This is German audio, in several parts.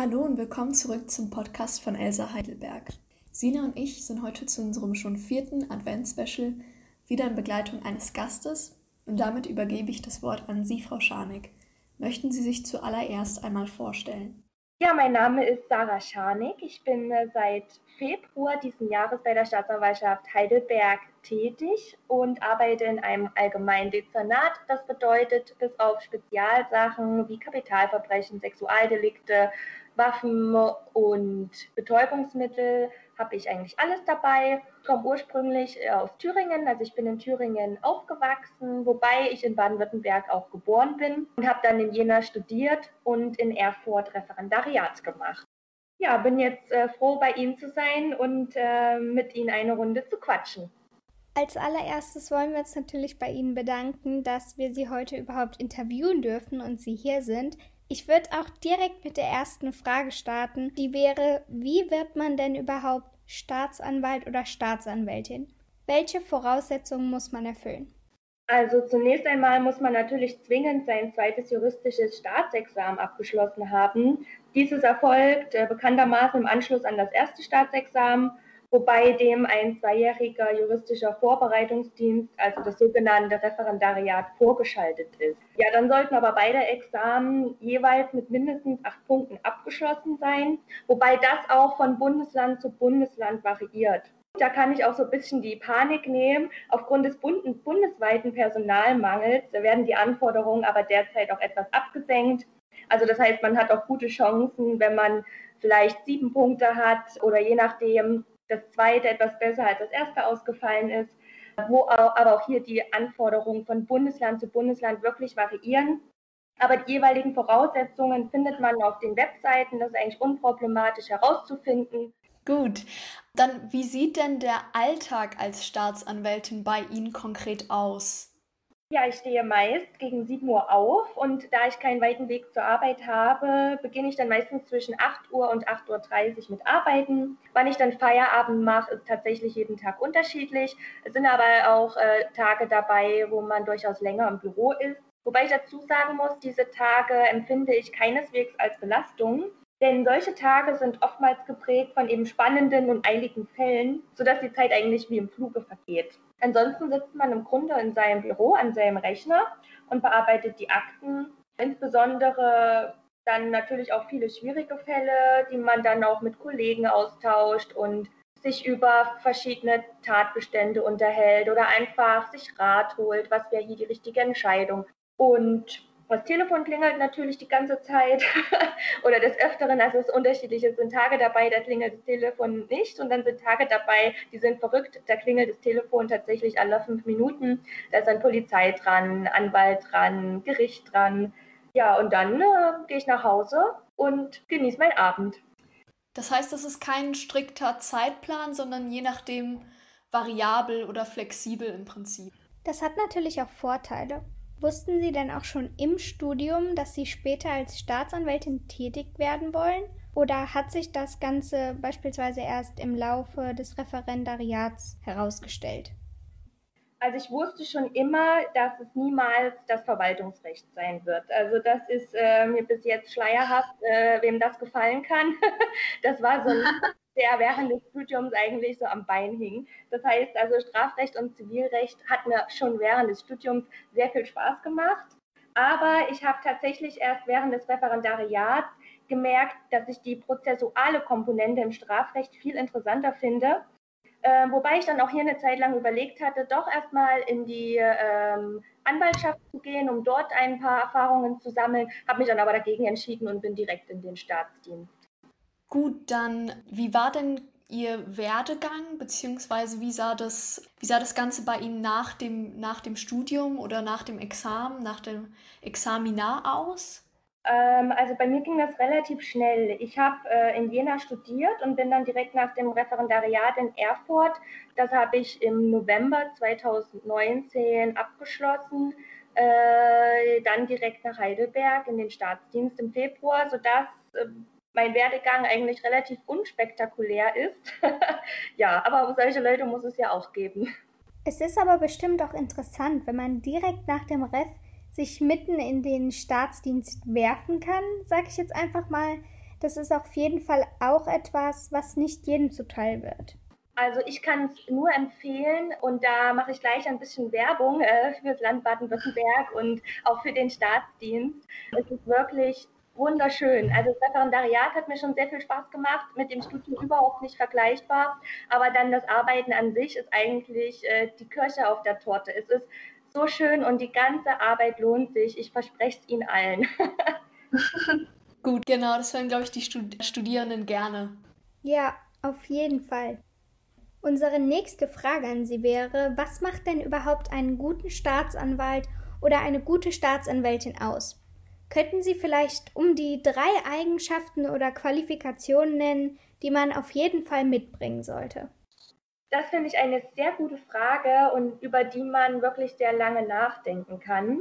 Hallo und willkommen zurück zum Podcast von Elsa Heidelberg. Sina und ich sind heute zu unserem schon vierten Advents-Special wieder in Begleitung eines Gastes und damit übergebe ich das Wort an Sie, Frau Scharnick. Möchten Sie sich zuallererst einmal vorstellen? Ja, mein Name ist Sarah Scharnick. Ich bin äh, seit Februar diesen Jahres bei der Staatsanwaltschaft Heidelberg tätig und arbeite in einem allgemeinen Dezernat. Das bedeutet, bis auf Spezialsachen wie Kapitalverbrechen, Sexualdelikte, Waffen und Betäubungsmittel habe ich eigentlich alles dabei. Ich komme ursprünglich äh, aus Thüringen, also ich bin in Thüringen aufgewachsen, wobei ich in Baden-Württemberg auch geboren bin und habe dann in Jena studiert und in Erfurt Referendariat gemacht. Ja, bin jetzt äh, froh, bei Ihnen zu sein und äh, mit Ihnen eine Runde zu quatschen. Als allererstes wollen wir uns natürlich bei Ihnen bedanken, dass wir Sie heute überhaupt interviewen dürfen und Sie hier sind. Ich würde auch direkt mit der ersten Frage starten. Die wäre, wie wird man denn überhaupt Staatsanwalt oder Staatsanwältin? Welche Voraussetzungen muss man erfüllen? Also zunächst einmal muss man natürlich zwingend sein zweites juristisches Staatsexamen abgeschlossen haben. Dieses erfolgt äh, bekanntermaßen im Anschluss an das erste Staatsexamen wobei dem ein zweijähriger juristischer Vorbereitungsdienst, also das sogenannte Referendariat, vorgeschaltet ist. Ja, dann sollten aber beide Examen jeweils mit mindestens acht Punkten abgeschlossen sein, wobei das auch von Bundesland zu Bundesland variiert. Da kann ich auch so ein bisschen die Panik nehmen. Aufgrund des bundesweiten Personalmangels werden die Anforderungen aber derzeit auch etwas abgesenkt. Also das heißt, man hat auch gute Chancen, wenn man vielleicht sieben Punkte hat oder je nachdem das zweite etwas besser als das erste ausgefallen ist, wo aber auch hier die Anforderungen von Bundesland zu Bundesland wirklich variieren. Aber die jeweiligen Voraussetzungen findet man auf den Webseiten, das ist eigentlich unproblematisch herauszufinden. Gut, dann wie sieht denn der Alltag als Staatsanwältin bei Ihnen konkret aus? Ja, ich stehe meist gegen 7 Uhr auf und da ich keinen weiten Weg zur Arbeit habe, beginne ich dann meistens zwischen 8 Uhr und 8.30 Uhr mit Arbeiten. Wann ich dann Feierabend mache, ist tatsächlich jeden Tag unterschiedlich. Es sind aber auch äh, Tage dabei, wo man durchaus länger im Büro ist. Wobei ich dazu sagen muss, diese Tage empfinde ich keineswegs als Belastung, denn solche Tage sind oftmals geprägt von eben spannenden und eiligen Fällen, sodass die Zeit eigentlich wie im Fluge vergeht. Ansonsten sitzt man im Grunde in seinem Büro an seinem Rechner und bearbeitet die Akten, insbesondere dann natürlich auch viele schwierige Fälle, die man dann auch mit Kollegen austauscht und sich über verschiedene Tatbestände unterhält oder einfach sich Rat holt, was wäre hier die richtige Entscheidung. Und das Telefon klingelt natürlich die ganze Zeit oder des Öfteren, also es ist unterschiedlich. Es sind Tage dabei, da klingelt das Telefon nicht und dann sind Tage dabei, die sind verrückt, da klingelt das Telefon tatsächlich alle fünf Minuten. Da ist dann Polizei dran, Anwalt dran, Gericht dran. Ja, und dann äh, gehe ich nach Hause und genieße meinen Abend. Das heißt, das ist kein strikter Zeitplan, sondern je nachdem variabel oder flexibel im Prinzip. Das hat natürlich auch Vorteile. Wussten Sie denn auch schon im Studium, dass Sie später als Staatsanwältin tätig werden wollen? Oder hat sich das Ganze beispielsweise erst im Laufe des Referendariats herausgestellt? Also ich wusste schon immer, dass es niemals das Verwaltungsrecht sein wird. Also das ist äh, mir bis jetzt schleierhaft, äh, wem das gefallen kann. das war so ein der während des Studiums eigentlich so am Bein hing. Das heißt also Strafrecht und Zivilrecht hat mir schon während des Studiums sehr viel Spaß gemacht. Aber ich habe tatsächlich erst während des Referendariats gemerkt, dass ich die prozessuale Komponente im Strafrecht viel interessanter finde. Äh, wobei ich dann auch hier eine Zeit lang überlegt hatte, doch erstmal in die ähm, Anwaltschaft zu gehen, um dort ein paar Erfahrungen zu sammeln, habe mich dann aber dagegen entschieden und bin direkt in den Staatsdienst. Gut, dann wie war denn Ihr Werdegang, beziehungsweise wie sah das, wie sah das Ganze bei Ihnen nach dem, nach dem Studium oder nach dem Examen, nach dem Examinar aus? Ähm, also bei mir ging das relativ schnell. Ich habe äh, in Jena studiert und bin dann direkt nach dem Referendariat in Erfurt. Das habe ich im November 2019 abgeschlossen. Äh, dann direkt nach Heidelberg in den Staatsdienst im Februar, sodass äh, mein Werdegang eigentlich relativ unspektakulär ist. ja, aber solche Leute muss es ja auch geben. Es ist aber bestimmt auch interessant, wenn man direkt nach dem Ref sich mitten in den Staatsdienst werfen kann, sage ich jetzt einfach mal. das ist auf jeden Fall auch etwas, was nicht jedem zuteil wird. Also ich kann es nur empfehlen und da mache ich gleich ein bisschen Werbung äh, für das Land Baden-Württemberg und auch für den Staatsdienst. Es ist wirklich wunderschön. Also das Referendariat hat mir schon sehr viel Spaß gemacht, mit dem Studium überhaupt nicht vergleichbar. Aber dann das Arbeiten an sich ist eigentlich äh, die Kirsche auf der Torte. Es ist so schön und die ganze Arbeit lohnt sich. Ich verspreche es Ihnen allen. Gut, genau, das hören, glaube ich, die Studierenden gerne. Ja, auf jeden Fall. Unsere nächste Frage an Sie wäre, was macht denn überhaupt einen guten Staatsanwalt oder eine gute Staatsanwältin aus? Könnten Sie vielleicht um die drei Eigenschaften oder Qualifikationen nennen, die man auf jeden Fall mitbringen sollte? Das finde ich eine sehr gute Frage und über die man wirklich sehr lange nachdenken kann.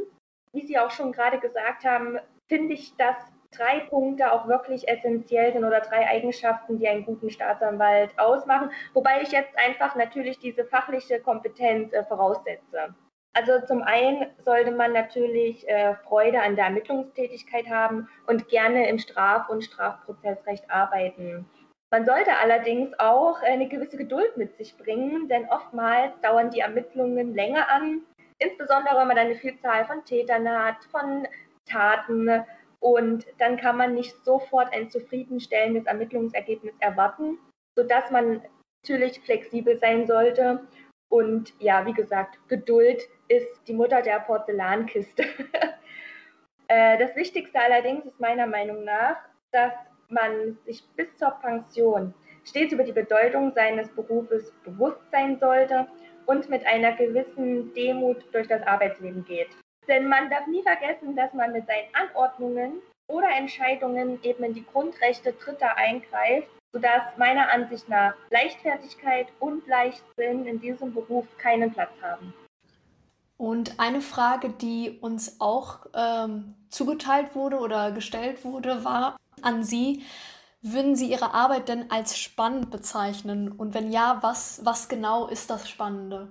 Wie Sie auch schon gerade gesagt haben, finde ich, dass drei Punkte auch wirklich essentiell sind oder drei Eigenschaften, die einen guten Staatsanwalt ausmachen. Wobei ich jetzt einfach natürlich diese fachliche Kompetenz äh, voraussetze. Also zum einen sollte man natürlich äh, Freude an der Ermittlungstätigkeit haben und gerne im Straf- und Strafprozessrecht arbeiten. Man sollte allerdings auch eine gewisse Geduld mit sich bringen, denn oftmals dauern die Ermittlungen länger an, insbesondere wenn man eine Vielzahl von Tätern hat, von Taten und dann kann man nicht sofort ein zufriedenstellendes Ermittlungsergebnis erwarten, sodass man natürlich flexibel sein sollte. Und ja, wie gesagt, Geduld ist die Mutter der Porzellankiste. Äh, das Wichtigste allerdings ist meiner Meinung nach, dass man sich bis zur Pension stets über die Bedeutung seines Berufes bewusst sein sollte und mit einer gewissen Demut durch das Arbeitsleben geht. Denn man darf nie vergessen, dass man mit seinen Anordnungen oder Entscheidungen eben in die Grundrechte Dritter eingreift, sodass meiner Ansicht nach Leichtfertigkeit und Leichtsinn in diesem Beruf keinen Platz haben. Und eine Frage, die uns auch ähm, zugeteilt wurde oder gestellt wurde, war an Sie, würden Sie Ihre Arbeit denn als spannend bezeichnen? Und wenn ja, was, was genau ist das Spannende?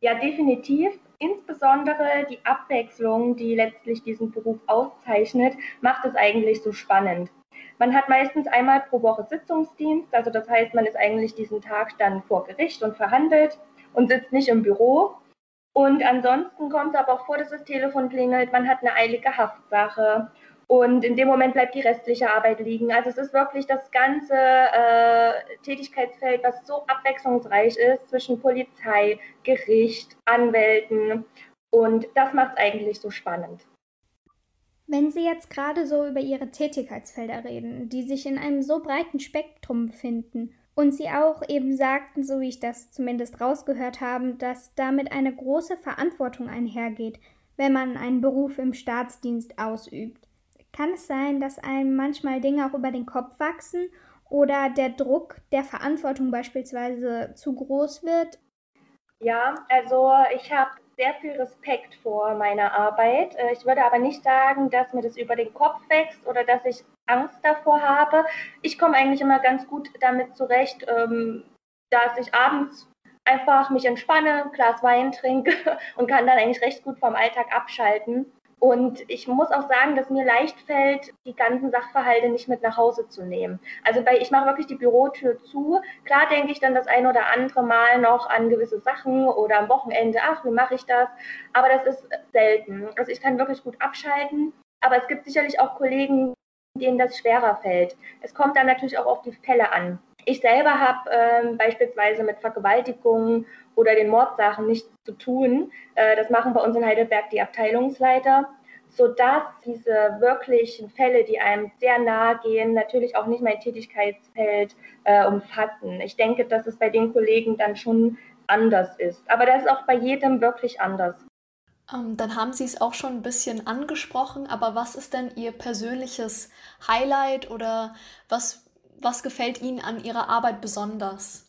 Ja, definitiv. Insbesondere die Abwechslung, die letztlich diesen Beruf auszeichnet, macht es eigentlich so spannend. Man hat meistens einmal pro Woche Sitzungsdienst, also das heißt, man ist eigentlich diesen Tag dann vor Gericht und verhandelt und sitzt nicht im Büro. Und ansonsten kommt es aber auch vor, dass das Telefon klingelt, man hat eine eilige Haftsache und in dem Moment bleibt die restliche Arbeit liegen. Also es ist wirklich das ganze äh, Tätigkeitsfeld, was so abwechslungsreich ist zwischen Polizei, Gericht, Anwälten. Und das macht es eigentlich so spannend. Wenn Sie jetzt gerade so über Ihre Tätigkeitsfelder reden, die sich in einem so breiten Spektrum befinden, und Sie auch eben sagten, so wie ich das zumindest rausgehört habe, dass damit eine große Verantwortung einhergeht, wenn man einen Beruf im Staatsdienst ausübt. Kann es sein, dass einem manchmal Dinge auch über den Kopf wachsen oder der Druck der Verantwortung beispielsweise zu groß wird? Ja, also ich habe sehr viel Respekt vor meiner Arbeit. Äh, ich würde aber nicht sagen, dass mir das über den Kopf wächst oder dass ich Angst davor habe. Ich komme eigentlich immer ganz gut damit zurecht, ähm, dass ich abends einfach mich entspanne, ein Glas Wein trinke und kann dann eigentlich recht gut vom Alltag abschalten. Und ich muss auch sagen, dass mir leicht fällt, die ganzen Sachverhalte nicht mit nach Hause zu nehmen. Also bei, ich mache wirklich die Bürotür zu. Klar denke ich dann das ein oder andere Mal noch an gewisse Sachen oder am Wochenende, ach, wie mache ich das? Aber das ist selten. Also ich kann wirklich gut abschalten. Aber es gibt sicherlich auch Kollegen, denen das schwerer fällt. Es kommt dann natürlich auch auf die Fälle an. Ich selber habe ähm, beispielsweise mit Vergewaltigungen oder den Mordsachen nichts zu tun. Äh, das machen bei uns in Heidelberg die Abteilungsleiter, sodass diese wirklichen Fälle, die einem sehr nahe gehen, natürlich auch nicht mein Tätigkeitsfeld äh, umfassen. Ich denke, dass es bei den Kollegen dann schon anders ist. Aber das ist auch bei jedem wirklich anders. Ähm, dann haben Sie es auch schon ein bisschen angesprochen, aber was ist denn Ihr persönliches Highlight oder was was gefällt Ihnen an Ihrer Arbeit besonders?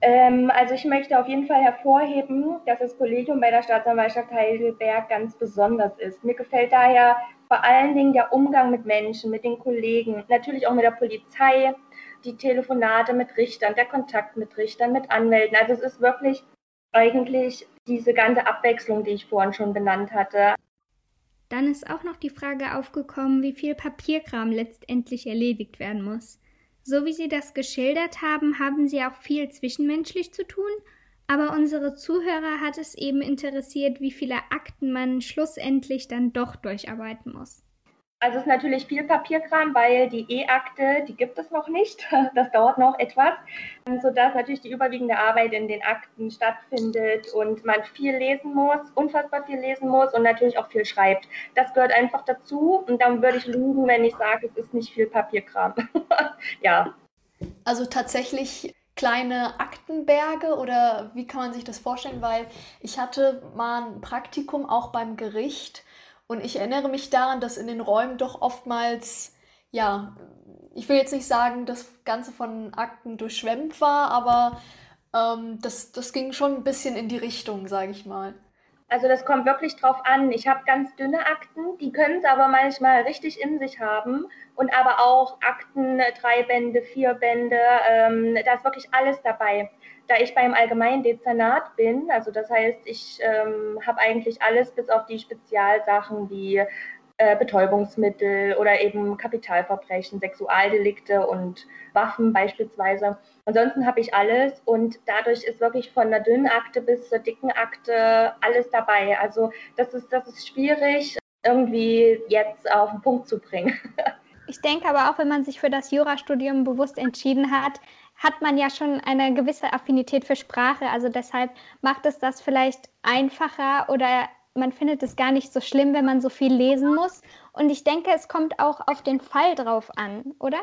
Ähm, also ich möchte auf jeden Fall hervorheben, dass das Kollegium bei der Staatsanwaltschaft Heidelberg ganz besonders ist. Mir gefällt daher vor allen Dingen der Umgang mit Menschen, mit den Kollegen, natürlich auch mit der Polizei, die Telefonate mit Richtern, der Kontakt mit Richtern, mit Anwälten. Also es ist wirklich eigentlich diese ganze Abwechslung, die ich vorhin schon benannt hatte. Dann ist auch noch die Frage aufgekommen, wie viel Papierkram letztendlich erledigt werden muss. So wie Sie das geschildert haben, haben Sie auch viel zwischenmenschlich zu tun, aber unsere Zuhörer hat es eben interessiert, wie viele Akten man schlussendlich dann doch durcharbeiten muss. Also es ist natürlich viel Papierkram, weil die E-Akte, die gibt es noch nicht. Das dauert noch etwas, sodass natürlich die überwiegende Arbeit in den Akten stattfindet und man viel lesen muss, unfassbar viel lesen muss und natürlich auch viel schreibt. Das gehört einfach dazu und dann würde ich lügen, wenn ich sage, es ist nicht viel Papierkram. ja. Also tatsächlich kleine Aktenberge oder wie kann man sich das vorstellen? Weil ich hatte mal ein Praktikum auch beim Gericht und ich erinnere mich daran, dass in den Räumen doch oftmals, ja, ich will jetzt nicht sagen, das Ganze von Akten durchschwemmt war, aber ähm, das, das ging schon ein bisschen in die Richtung, sage ich mal. Also das kommt wirklich drauf an. Ich habe ganz dünne Akten, die können es aber manchmal richtig in sich haben. Und aber auch Akten, drei Bände, vier Bände, ähm, da ist wirklich alles dabei da ich beim allgemeinen Dezernat bin, also das heißt, ich ähm, habe eigentlich alles bis auf die Spezialsachen wie äh, Betäubungsmittel oder eben Kapitalverbrechen, Sexualdelikte und Waffen beispielsweise. Ansonsten habe ich alles und dadurch ist wirklich von der dünnen Akte bis zur dicken Akte alles dabei. Also das ist, das ist schwierig irgendwie jetzt auf den Punkt zu bringen. Ich denke aber auch, wenn man sich für das Jurastudium bewusst entschieden hat, hat man ja schon eine gewisse Affinität für Sprache. Also deshalb macht es das vielleicht einfacher oder man findet es gar nicht so schlimm, wenn man so viel lesen muss. Und ich denke, es kommt auch auf den Fall drauf an, oder?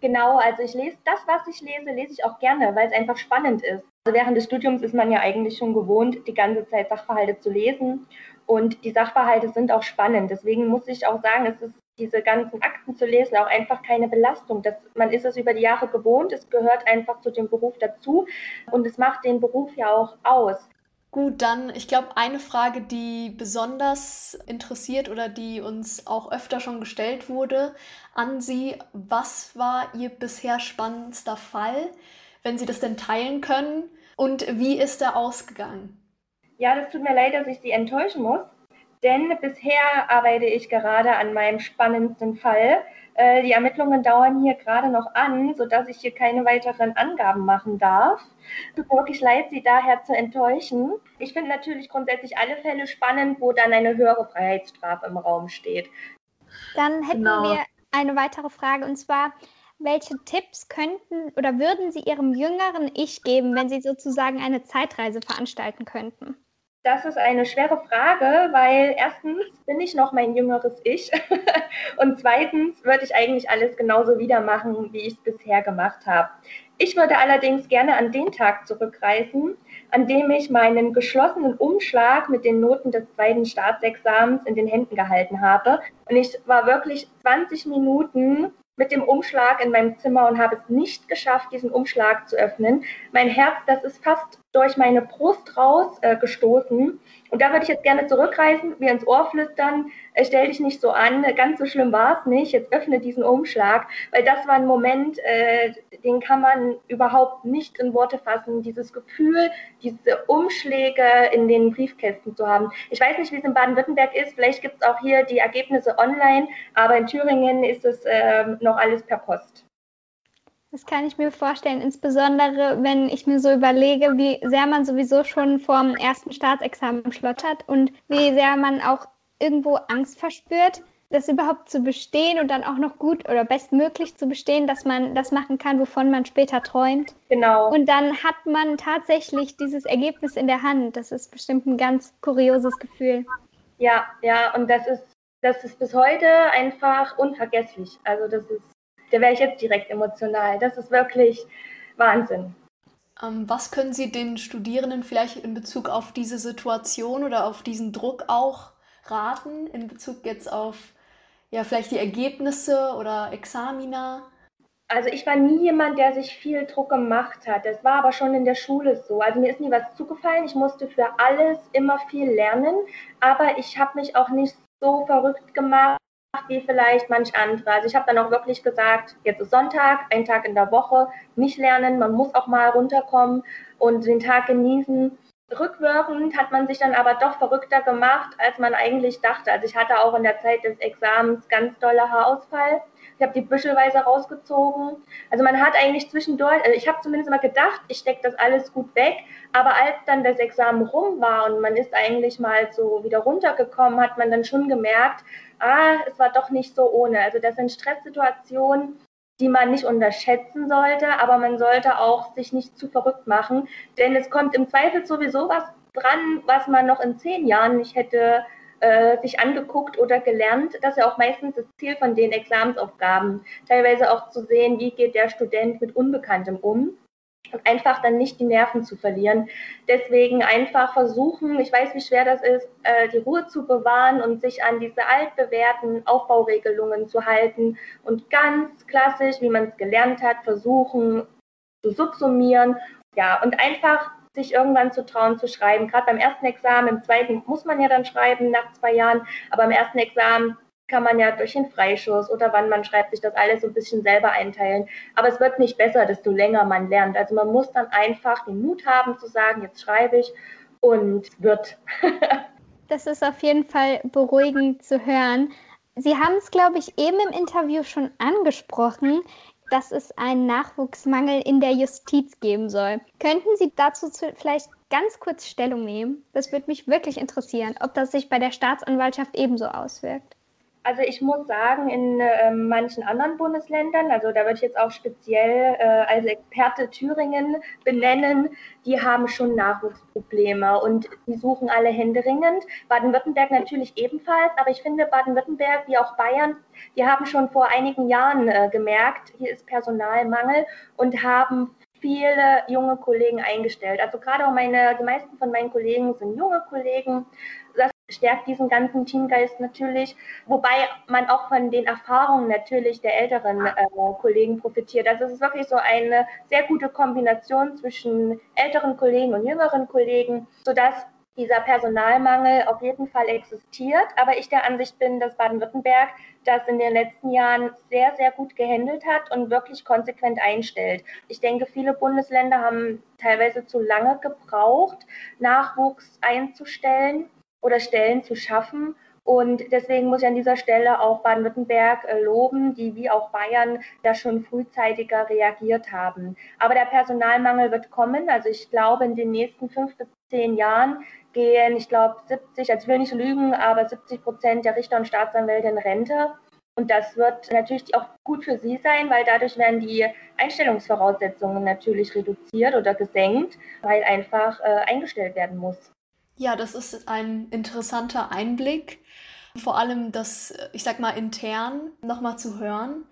Genau, also ich lese das, was ich lese, lese ich auch gerne, weil es einfach spannend ist. Also während des Studiums ist man ja eigentlich schon gewohnt, die ganze Zeit Sachverhalte zu lesen. Und die Sachverhalte sind auch spannend. Deswegen muss ich auch sagen, es ist diese ganzen Akten zu lesen auch einfach keine Belastung. Das, man ist es über die Jahre gewohnt, es gehört einfach zu dem Beruf dazu und es macht den Beruf ja auch aus. Gut, dann, ich glaube, eine Frage, die besonders interessiert oder die uns auch öfter schon gestellt wurde an Sie, was war Ihr bisher spannendster Fall, wenn Sie das denn teilen können und wie ist er ausgegangen? Ja, das tut mir leid, dass ich Sie enttäuschen muss denn bisher arbeite ich gerade an meinem spannendsten Fall. Äh, die Ermittlungen dauern hier gerade noch an, sodass ich hier keine weiteren Angaben machen darf. Tut mir wirklich leid, Sie daher zu enttäuschen. Ich finde natürlich grundsätzlich alle Fälle spannend, wo dann eine höhere Freiheitsstrafe im Raum steht. Dann hätten genau. wir eine weitere Frage und zwar, welche Tipps könnten oder würden Sie Ihrem jüngeren Ich geben, wenn Sie sozusagen eine Zeitreise veranstalten könnten? Das ist eine schwere Frage, weil erstens bin ich noch mein jüngeres Ich und zweitens würde ich eigentlich alles genauso wieder machen, wie ich es bisher gemacht habe. Ich würde allerdings gerne an den Tag zurückreisen, an dem ich meinen geschlossenen Umschlag mit den Noten des zweiten Staatsexamens in den Händen gehalten habe. Und ich war wirklich 20 Minuten mit dem Umschlag in meinem Zimmer und habe es nicht geschafft, diesen Umschlag zu öffnen. Mein Herz, das ist fast durch meine Brust raus äh, gestoßen. Und da würde ich jetzt gerne zurückreisen, mir ins Ohr flüstern, äh, stell dich nicht so an, ganz so schlimm war es nicht, jetzt öffne diesen Umschlag, weil das war ein Moment, äh, den kann man überhaupt nicht in Worte fassen, dieses Gefühl, diese Umschläge in den Briefkästen zu haben. Ich weiß nicht, wie es in Baden-Württemberg ist, vielleicht gibt es auch hier die Ergebnisse online, aber in Thüringen ist es ähm, noch alles per Post. Das kann ich mir vorstellen, insbesondere wenn ich mir so überlege, wie sehr man sowieso schon vorm ersten Staatsexamen schlottert und wie sehr man auch irgendwo Angst verspürt, das überhaupt zu bestehen und dann auch noch gut oder bestmöglich zu bestehen, dass man das machen kann, wovon man später träumt. Genau. Und dann hat man tatsächlich dieses Ergebnis in der Hand. Das ist bestimmt ein ganz kurioses Gefühl. Ja, ja, und das ist, das ist bis heute einfach unvergesslich. Also das ist da wäre ich jetzt direkt emotional. Das ist wirklich Wahnsinn. Ähm, was können Sie den Studierenden vielleicht in Bezug auf diese Situation oder auf diesen Druck auch raten, in Bezug jetzt auf ja, vielleicht die Ergebnisse oder Examina? Also ich war nie jemand, der sich viel Druck gemacht hat. Das war aber schon in der Schule so. Also mir ist nie was zugefallen. Ich musste für alles immer viel lernen, aber ich habe mich auch nicht so verrückt gemacht, wie vielleicht manch andere. Also ich habe dann auch wirklich gesagt, jetzt ist Sonntag, ein Tag in der Woche, nicht lernen, man muss auch mal runterkommen und den Tag genießen. Rückwirkend hat man sich dann aber doch verrückter gemacht, als man eigentlich dachte. Also ich hatte auch in der Zeit des Examens ganz dolle Haarausfall. Ich habe die büschelweise rausgezogen. Also man hat eigentlich zwischendurch, also ich habe zumindest mal gedacht, ich stecke das alles gut weg. Aber als dann das Examen rum war und man ist eigentlich mal so wieder runtergekommen, hat man dann schon gemerkt, ah, es war doch nicht so ohne. Also das sind Stresssituationen, die man nicht unterschätzen sollte, aber man sollte auch sich nicht zu verrückt machen, denn es kommt im Zweifel sowieso was dran, was man noch in zehn Jahren nicht hätte äh, sich angeguckt oder gelernt. Das ist ja auch meistens das Ziel von den Examensaufgaben, teilweise auch zu sehen, wie geht der Student mit Unbekanntem um und einfach dann nicht die Nerven zu verlieren. Deswegen einfach versuchen, ich weiß, wie schwer das ist, äh, die Ruhe zu bewahren und sich an diese altbewährten Aufbauregelungen zu halten und ganz klassisch, wie man es gelernt hat, versuchen zu subsumieren. Ja, und einfach sich irgendwann zu trauen zu schreiben. Gerade beim ersten Examen, im zweiten muss man ja dann schreiben nach zwei Jahren, aber im ersten Examen kann man ja durch den Freischuss oder wann man schreibt, sich das alles so ein bisschen selber einteilen. Aber es wird nicht besser, desto länger man lernt. Also man muss dann einfach den Mut haben zu sagen, jetzt schreibe ich und wird. das ist auf jeden Fall beruhigend zu hören. Sie haben es, glaube ich, eben im Interview schon angesprochen, dass es einen Nachwuchsmangel in der Justiz geben soll. Könnten Sie dazu vielleicht ganz kurz Stellung nehmen? Das würde mich wirklich interessieren, ob das sich bei der Staatsanwaltschaft ebenso auswirkt. Also ich muss sagen, in äh, manchen anderen Bundesländern, also da würde ich jetzt auch speziell äh, als Experte Thüringen benennen, die haben schon Nachwuchsprobleme und die suchen alle händeringend. Baden-Württemberg natürlich ebenfalls, aber ich finde Baden-Württemberg wie auch Bayern, die haben schon vor einigen Jahren äh, gemerkt, hier ist Personalmangel und haben viele junge Kollegen eingestellt. Also gerade auch meine, die meisten von meinen Kollegen sind junge Kollegen. Das stärkt diesen ganzen Teamgeist natürlich, wobei man auch von den Erfahrungen natürlich der älteren äh, Kollegen profitiert. Also es ist wirklich so eine sehr gute Kombination zwischen älteren Kollegen und jüngeren Kollegen, sodass dieser Personalmangel auf jeden Fall existiert. Aber ich der Ansicht bin, dass Baden-Württemberg das in den letzten Jahren sehr, sehr gut gehandelt hat und wirklich konsequent einstellt. Ich denke, viele Bundesländer haben teilweise zu lange gebraucht, Nachwuchs einzustellen oder Stellen zu schaffen. Und deswegen muss ich an dieser Stelle auch Baden-Württemberg äh, loben, die wie auch Bayern da schon frühzeitiger reagiert haben. Aber der Personalmangel wird kommen. Also ich glaube, in den nächsten fünf bis zehn Jahren gehen, ich glaube, 70, also ich will nicht lügen, aber 70 Prozent der Richter und Staatsanwälte in Rente. Und das wird natürlich auch gut für sie sein, weil dadurch werden die Einstellungsvoraussetzungen natürlich reduziert oder gesenkt, weil einfach äh, eingestellt werden muss. Ja, das ist ein interessanter Einblick. Vor allem das, ich sag mal, intern nochmal zu hören.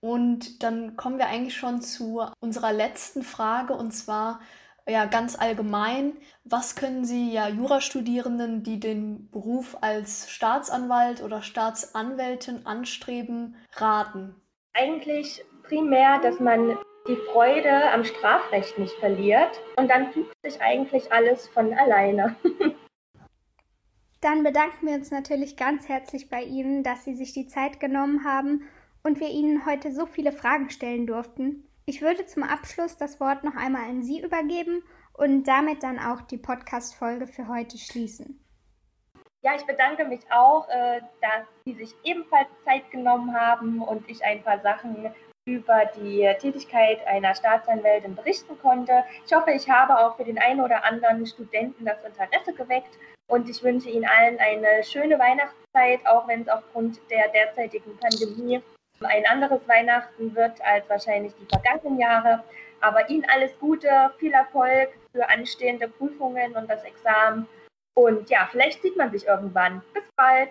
Und dann kommen wir eigentlich schon zu unserer letzten Frage und zwar ja ganz allgemein, was können Sie ja Jurastudierenden, die den Beruf als Staatsanwalt oder Staatsanwältin anstreben, raten? Eigentlich primär, dass man die Freude am Strafrecht nicht verliert. Und dann fügt sich eigentlich alles von alleine. Dann bedanken wir uns natürlich ganz herzlich bei Ihnen, dass Sie sich die Zeit genommen haben und wir Ihnen heute so viele Fragen stellen durften. Ich würde zum Abschluss das Wort noch einmal an Sie übergeben und damit dann auch die Podcast-Folge für heute schließen. Ja, ich bedanke mich auch, äh, dass Sie sich ebenfalls Zeit genommen haben und ich ein paar Sachen über die Tätigkeit einer Staatsanwältin berichten konnte. Ich hoffe, ich habe auch für den einen oder anderen Studenten das Interesse geweckt und ich wünsche Ihnen allen eine schöne Weihnachtszeit, auch wenn es aufgrund der derzeitigen Pandemie ein anderes Weihnachten wird als wahrscheinlich die vergangenen Jahre. Aber Ihnen alles Gute, viel Erfolg für anstehende Prüfungen und das Examen. Und ja, vielleicht sieht man sich irgendwann. Bis bald.